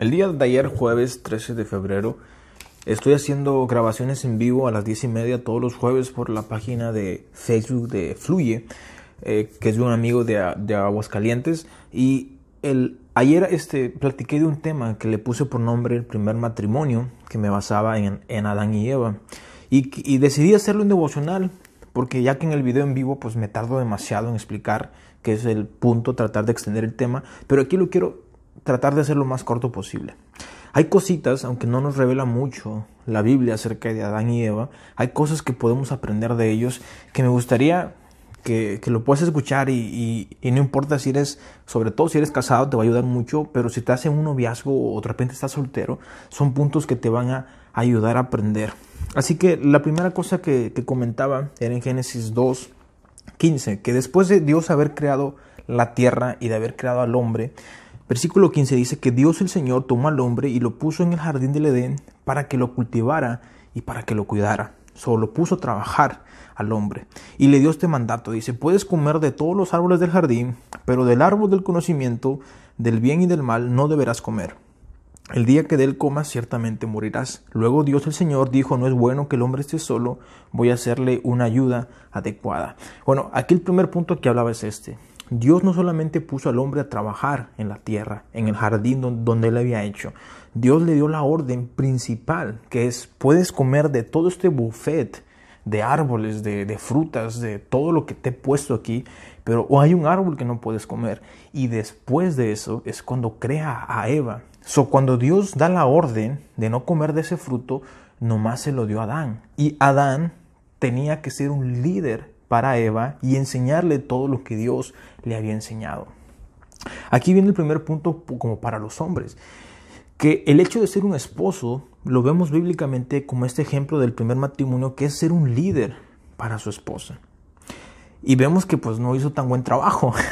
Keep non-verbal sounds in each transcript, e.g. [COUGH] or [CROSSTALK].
El día de ayer, jueves 13 de febrero, estoy haciendo grabaciones en vivo a las 10 y media todos los jueves por la página de Facebook de Fluye, eh, que es de un amigo de, Aguascalientes. Y el, ayer este, platiqué de un tema que le puse por nombre el primer matrimonio, que me basaba en, en Adán y Eva. Y, y decidí hacerlo en devocional, porque ya que en el video en vivo pues me tardo demasiado en explicar que es el punto, tratar de extender el tema, pero aquí lo quiero tratar de hacer lo más corto posible. Hay cositas, aunque no nos revela mucho la Biblia acerca de Adán y Eva, hay cosas que podemos aprender de ellos que me gustaría que, lo puedas escuchar y, no importa si eres, sobre todo si eres casado, te va a ayudar mucho, pero si estás en un noviazgo o de repente estás soltero, son puntos que te van a ayudar a aprender. Así que la primera cosa que, comentaba era en Génesis 2, 15, que después de Dios haber creado la tierra y de haber creado al hombre, Versículo 15 dice que Dios el Señor tomó al hombre y lo puso en el jardín del Edén para que lo cultivara y para que lo cuidara. Solo lo puso a trabajar al hombre. Y le dio este mandato. Dice, puedes comer de todos los árboles del jardín, pero del árbol del conocimiento, del bien y del mal, no deberás comer. El día que de él comas, ciertamente morirás. Luego Dios el Señor dijo, no es bueno que el hombre esté solo, voy a hacerle una ayuda adecuada. Bueno, aquí el primer punto que hablaba es este. Dios no solamente puso al hombre a trabajar en la tierra, en el jardín donde él había hecho. Dios le dio la orden principal, que es, puedes comer de todo este buffet de árboles, de, frutas, de todo lo que te he puesto aquí, pero o hay un árbol que no puedes comer. Y después de eso es cuando crea a Eva. So, cuando Dios da la orden de no comer de ese fruto, nomás se lo dio a Adán. Y Adán tenía que ser un líder para Eva y enseñarle todo lo que Dios le había enseñado. Aquí viene el primer punto como para los hombres, que el hecho de ser un esposo lo vemos bíblicamente como este ejemplo del primer matrimonio, que es ser un líder para su esposa. Y vemos que pues no hizo tan buen trabajo. [LAUGHS]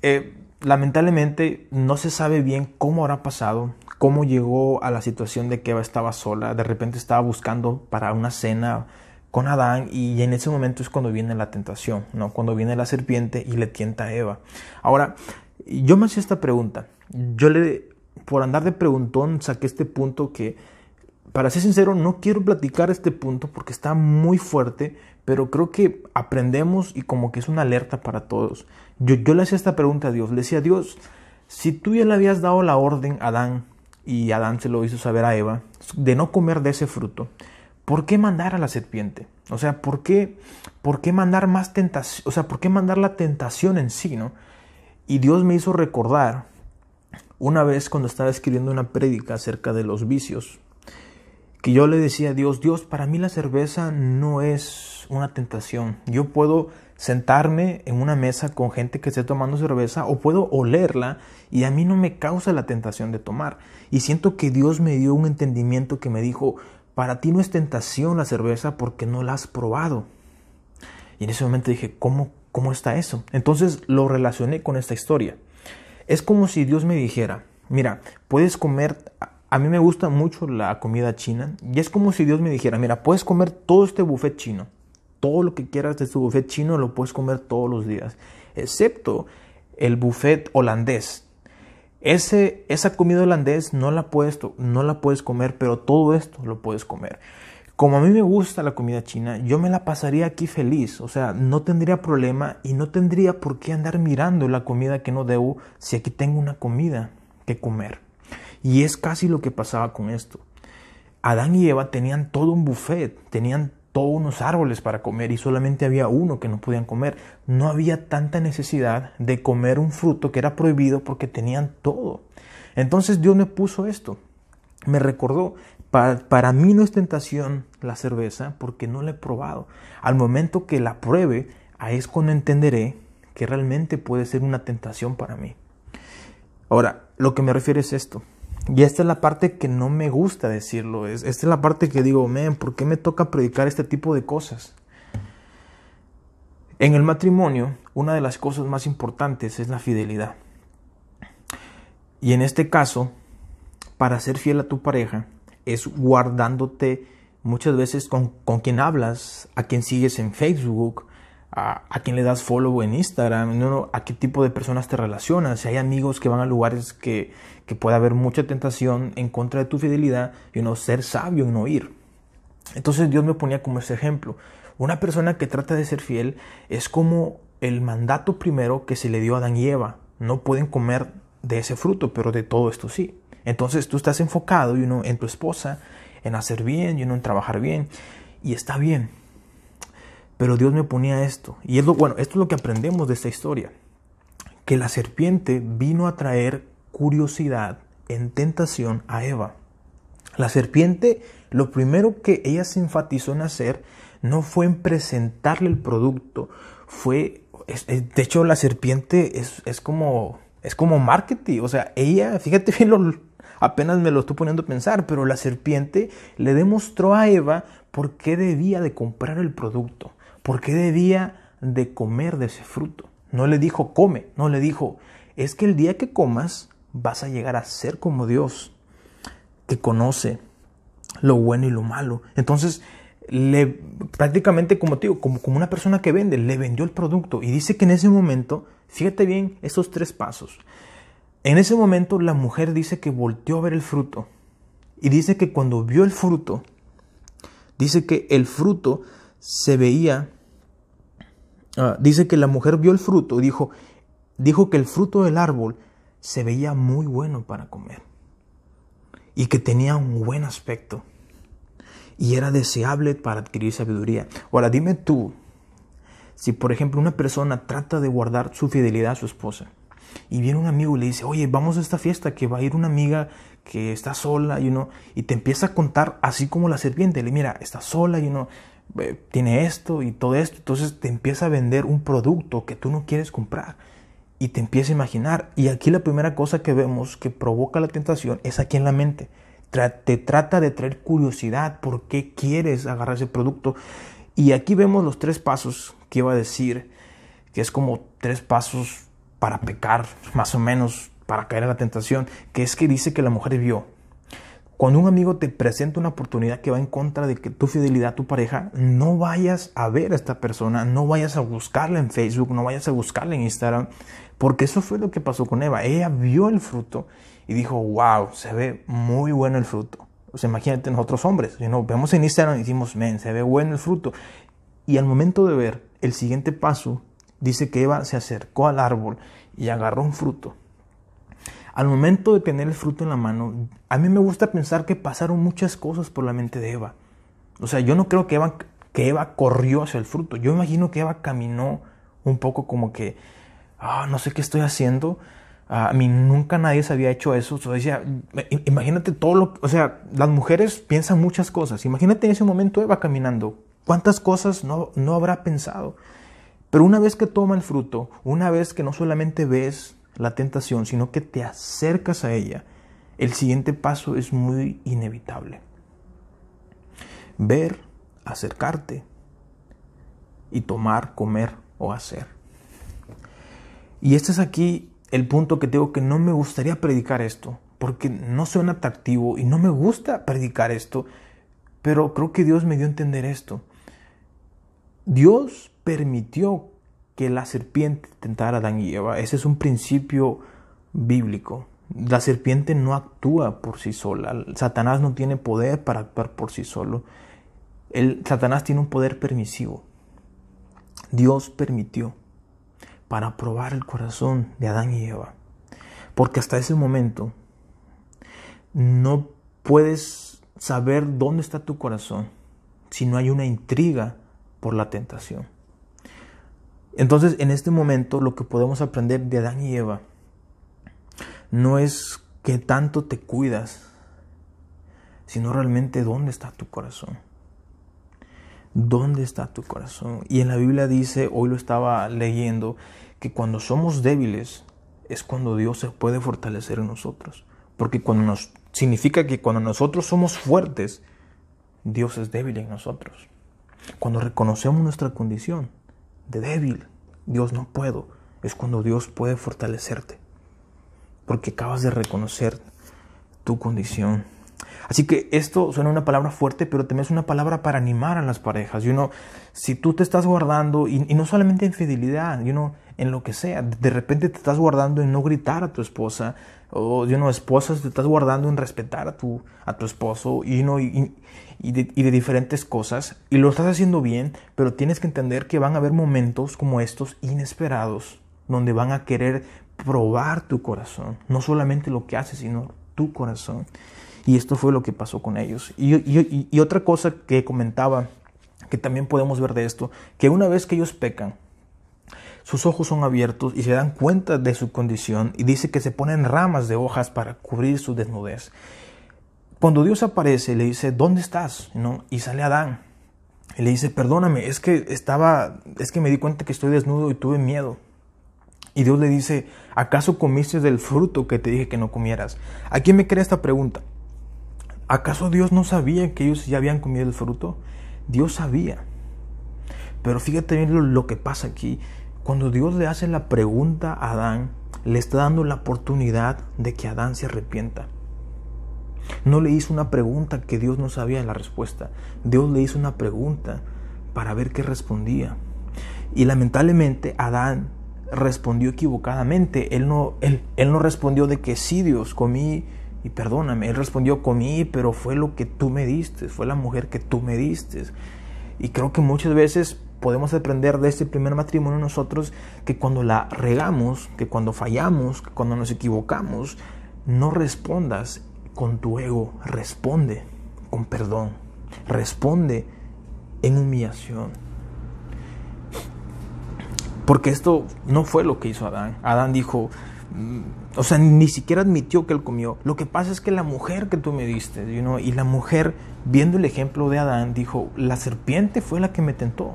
Eh, lamentablemente no se sabe bien cómo habrá pasado, cómo llegó a la situación de que Eva estaba sola, de repente estaba buscando para una cena con Adán y en ese momento es cuando viene la tentación, ¿no? Cuando viene la serpiente y le tienta a Eva. Ahora, yo me hacía esta pregunta. Yo le, por andar de preguntón, saqué este punto que, para ser sincero, no quiero platicar este punto porque está muy fuerte, pero creo que aprendemos y como que es una alerta para todos. Yo, le hacía esta pregunta a Dios. Le decía, Dios, si tú ya le habías dado la orden a Adán y Adán se lo hizo saber a Eva de no comer de ese fruto, ¿por qué mandar a la serpiente? O sea, ¿por qué, por qué mandar más tentación? O sea, ¿por qué mandar la tentación en sí, no? Y Dios me hizo recordar una vez cuando estaba escribiendo una prédica acerca de los vicios, que yo le decía a Dios, Dios, para mí la cerveza no es una tentación. Yo puedo sentarme en una mesa con gente que esté tomando cerveza o puedo olerla y a mí no me causa la tentación de tomar. Y siento que Dios me dio un entendimiento que me dijo, para ti no es tentación la cerveza porque no la has probado. Y en ese momento dije, ¿cómo, cómo está eso? Entonces lo relacioné con esta historia. Es como si Dios me dijera, mira, puedes comer, a mí me gusta mucho la comida china, y es como si Dios me dijera, mira, puedes comer todo este buffet chino, todo lo que quieras de este buffet chino lo puedes comer todos los días, excepto el buffet holandés, ese, esa comida holandés no la, no la puedes comer, pero todo esto lo puedes comer. Como a mí me gusta la comida china, yo me la pasaría aquí feliz, o sea, no tendría problema y no tendría por qué andar mirando la comida que no debo si aquí tengo una comida que comer. Y es casi lo que pasaba con esto. Adán y Eva tenían todo un buffet, tenían todos unos árboles para comer y solamente había uno que no podían comer. No había tanta necesidad de comer un fruto que era prohibido porque tenían todo. Entonces Dios me puso esto. Me recordó, para, mí no es tentación la cerveza porque no la he probado. Al momento que la pruebe, ahí es cuando entenderé que realmente puede ser una tentación para mí. Ahora, lo que me refiero es esto. Y esta es la parte que no me gusta decirlo. Es, esta es la parte que digo, men, ¿por qué me toca predicar este tipo de cosas? En el matrimonio, una de las cosas más importantes es la fidelidad. Y en este caso, para ser fiel a tu pareja, es guardándote muchas veces con, con quien hablas, a quien sigues en Facebook, a, a quién le das follow en Instagram, ¿no? a qué tipo de personas te relacionas. Si hay amigos que van a lugares que, que puede haber mucha tentación en contra de tu fidelidad, y no ser sabio en no ir. Entonces Dios me ponía como ese ejemplo. Una persona que trata de ser fiel es como el mandato primero que se le dio a Adán y Eva. No pueden comer de ese fruto, pero de todo esto sí. Entonces tú estás enfocado y uno, en tu esposa, en hacer bien y uno en trabajar bien. Y está bien. Pero Dios me ponía esto. Y bueno, esto es lo que aprendemos de esta historia. Que la serpiente vino a traer curiosidad en tentación a Eva. La serpiente, lo primero que ella se enfatizó en hacer no fue en presentarle el producto, fue, de hecho la serpiente es, es, como, es como marketing, o sea, ella, fíjate bien, lo, apenas me lo estoy poniendo a pensar, pero la serpiente le demostró a Eva por qué debía de comprar el producto, por qué debía de comer de ese fruto. No le dijo come, no le dijo, es que el día que comas vas a llegar a ser como Dios, que conoce lo bueno y lo malo. Entonces, le, prácticamente como te digo, como, como una persona que vende, le vendió el producto y dice que en ese momento, fíjate bien esos tres pasos. En ese momento la mujer dice que volteó a ver el fruto y dice que cuando vio el fruto, dice que el fruto se veía, ah, dice que la mujer vio el fruto y dijo, dijo que el fruto del árbol se veía muy bueno para comer y que tenía un buen aspecto y era deseable para adquirir sabiduría. Ahora dime tú, si por ejemplo una persona trata de guardar su fidelidad a su esposa y viene un amigo y le dice, oye, vamos a esta fiesta que va a ir una amiga que está sola y uno y te empieza a contar así como la serpiente, le mira, está sola y uno tiene esto y todo esto, entonces te empieza a vender un producto que tú no quieres comprar y te empieza a imaginar. Y aquí la primera cosa que vemos que provoca la tentación es aquí en la mente te trata de traer curiosidad, por qué quieres agarrar ese producto. Y aquí vemos los tres pasos que iba a decir, que es como tres pasos para pecar, más o menos, para caer en la tentación, que es que dice que la mujer vio. Cuando un amigo te presenta una oportunidad que va en contra de que tu fidelidad a tu pareja, no vayas a ver a esta persona, no vayas a buscarla en Facebook, no vayas a buscarla en Instagram, porque eso fue lo que pasó con Eva. Ella vio el fruto y dijo, wow, se ve muy bueno el fruto. O sea, imagínate nosotros hombres, si nos vemos en Instagram y decimos, men, se ve bueno el fruto. Y al momento de ver el siguiente paso, dice que Eva se acercó al árbol y agarró un fruto. Al momento de tener el fruto en la mano, a mí me gusta pensar que pasaron muchas cosas por la mente de Eva. O sea, yo no creo que Eva, que Eva corrió hacia el fruto. Yo imagino que Eva caminó un poco como que, ah, no sé qué estoy haciendo, a mí nunca nadie se había hecho eso. O sea, imagínate todo lo... O sea, las mujeres piensan muchas cosas. Imagínate en ese momento Eva caminando. ¿Cuántas cosas no, no habrá pensado? Pero una vez que toma el fruto, una vez que no solamente ves la tentación, sino que te acercas a ella, el siguiente paso es muy inevitable. Ver, acercarte y tomar, comer o hacer. Y este es aquí el punto que tengo que no me gustaría predicar esto, porque no suena atractivo y no me gusta predicar esto, pero creo que Dios me dio a entender esto. Dios permitió que la serpiente tentara a Adán y Eva. Ese es un principio bíblico. La serpiente no actúa por sí sola. Satanás no tiene poder para actuar por sí solo. El, Satanás tiene un poder permisivo. Dios permitió para probar el corazón de Adán y Eva. Porque hasta ese momento no puedes saber dónde está tu corazón si no hay una intriga por la tentación. Entonces, en este momento, lo que podemos aprender de Adán y Eva no es que tanto te cuidas, sino realmente dónde está tu corazón. ¿Dónde está tu corazón? Y en la Biblia dice, hoy lo estaba leyendo, que cuando somos débiles es cuando Dios se puede fortalecer en nosotros. Porque cuando nos significa que cuando nosotros somos fuertes, Dios es débil en nosotros. Cuando reconocemos nuestra condición de débil, Dios no puedo, es cuando Dios puede fortalecerte. Porque acabas de reconocer tu condición. Así que esto suena una palabra fuerte, pero también es una palabra para animar a las parejas. Y uno, si tú te estás guardando, y, no solamente en fidelidad, y uno, en lo que sea, de repente te estás guardando en no gritar a tu esposa, o de esposas, te estás guardando en respetar a tu, a tu esposo, y, uno, y, de, y de diferentes cosas, y lo estás haciendo bien, pero tienes que entender que van a haber momentos como estos inesperados, donde van a querer probar tu corazón, no solamente lo que haces, sino tu corazón. Y esto fue lo que pasó con ellos. Y, otra cosa que comentaba, que también podemos ver de esto, que una vez que ellos pecan, sus ojos son abiertos y se dan cuenta de su condición y dice que se ponen ramas de hojas para cubrir su desnudez. Cuando Dios aparece, le dice, ¿dónde estás? ¿No? Y sale Adán. Y le dice, perdóname, es que estaba, es que me di cuenta que estoy desnudo y tuve miedo. Y Dios le dice, ¿acaso comiste del fruto que te dije que no comieras? ¿A quién me crea esta pregunta? ¿Acaso Dios no sabía que ellos ya habían comido el fruto? Dios sabía. Pero fíjate bien lo, que pasa aquí. Cuando Dios le hace la pregunta a Adán, le está dando la oportunidad de que Adán se arrepienta. No le hizo una pregunta que Dios no sabía la respuesta. Dios le hizo una pregunta para ver qué respondía. Y lamentablemente Adán respondió equivocadamente. Él no, él, él no respondió de que sí, Dios, comí y perdóname, él respondió, comí, pero fue lo que tú me diste, fue la mujer que tú me diste. Y creo que muchas veces podemos aprender de este primer matrimonio nosotros que cuando la regamos, que cuando fallamos, que cuando nos equivocamos, no respondas con tu ego, responde con perdón, responde en humillación. Porque esto no fue lo que hizo Adán. Adán dijo, o sea, ni siquiera admitió que él comió. Lo que pasa es que la mujer que tú me diste, y la mujer, viendo el ejemplo de Adán, dijo, la serpiente fue la que me tentó.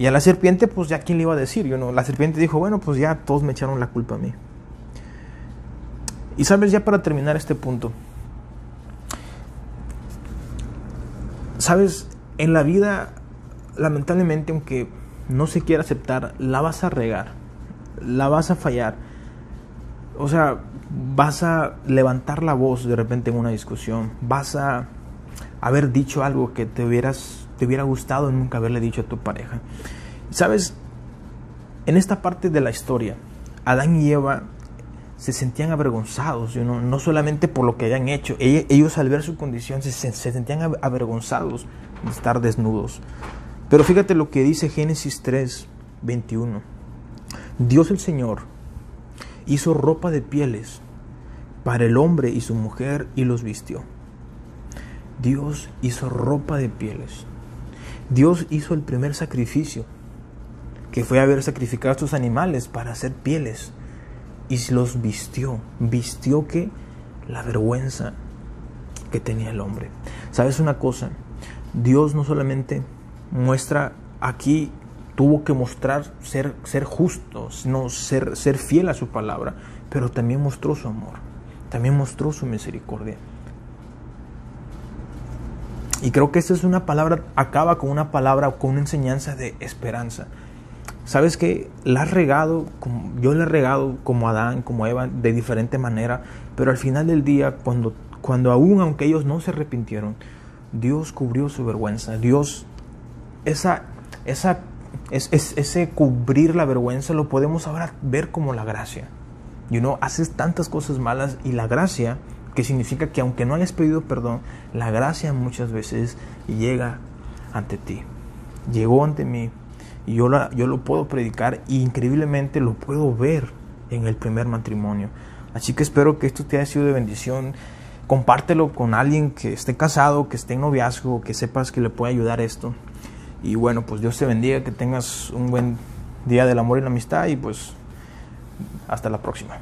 Y a la serpiente, pues ya quién le iba a decir, you la serpiente dijo, bueno, pues ya todos me echaron la culpa a mí. Y sabes, ya para terminar este punto, sabes, en la vida, lamentablemente, aunque no se quiera aceptar, la vas a regar, la vas a fallar o sea, vas a levantar la voz de repente en una discusión, vas a haber dicho algo que te hubieras te hubiera gustado nunca haberle dicho a tu pareja. Sabes, en esta parte de la historia, Adán y Eva se sentían avergonzados, no solamente por lo que habían hecho, ellos al ver su condición se, se sentían avergonzados de estar desnudos. Pero fíjate lo que dice Génesis 3, 21. Dios el Señor hizo ropa de pieles para el hombre y su mujer y los vistió. Dios hizo ropa de pieles. Dios hizo el primer sacrificio, que fue haber sacrificado a estos animales para hacer pieles, y los vistió. Vistió que la vergüenza que tenía el hombre. ¿Sabes una cosa? Dios no solamente muestra aquí tuvo que mostrar ser, ser justo, no ser, ser fiel a su palabra, pero también mostró su amor, también mostró su misericordia. Y creo que esta es una palabra, acaba con una palabra, con una enseñanza de esperanza. Sabes que la has regado, yo la he regado como Adán, como Eva, de diferente manera, pero al final del día, cuando, cuando aún, aunque ellos no se arrepintieron, Dios cubrió su vergüenza. Dios, esa, esa es, ese cubrir la vergüenza lo podemos ahora ver como la gracia. Y uno haces tantas cosas malas y la gracia, que significa que aunque no hayas pedido perdón, la gracia muchas veces llega ante ti. Llegó ante mí y yo, yo lo puedo predicar y increíblemente lo puedo ver en el primer matrimonio. Así que espero que esto te haya sido de bendición. Compártelo con alguien que esté casado, que esté en noviazgo, que sepas que le puede ayudar esto. Y bueno, pues Dios te bendiga, que tengas un buen día del amor y la amistad y pues hasta la próxima.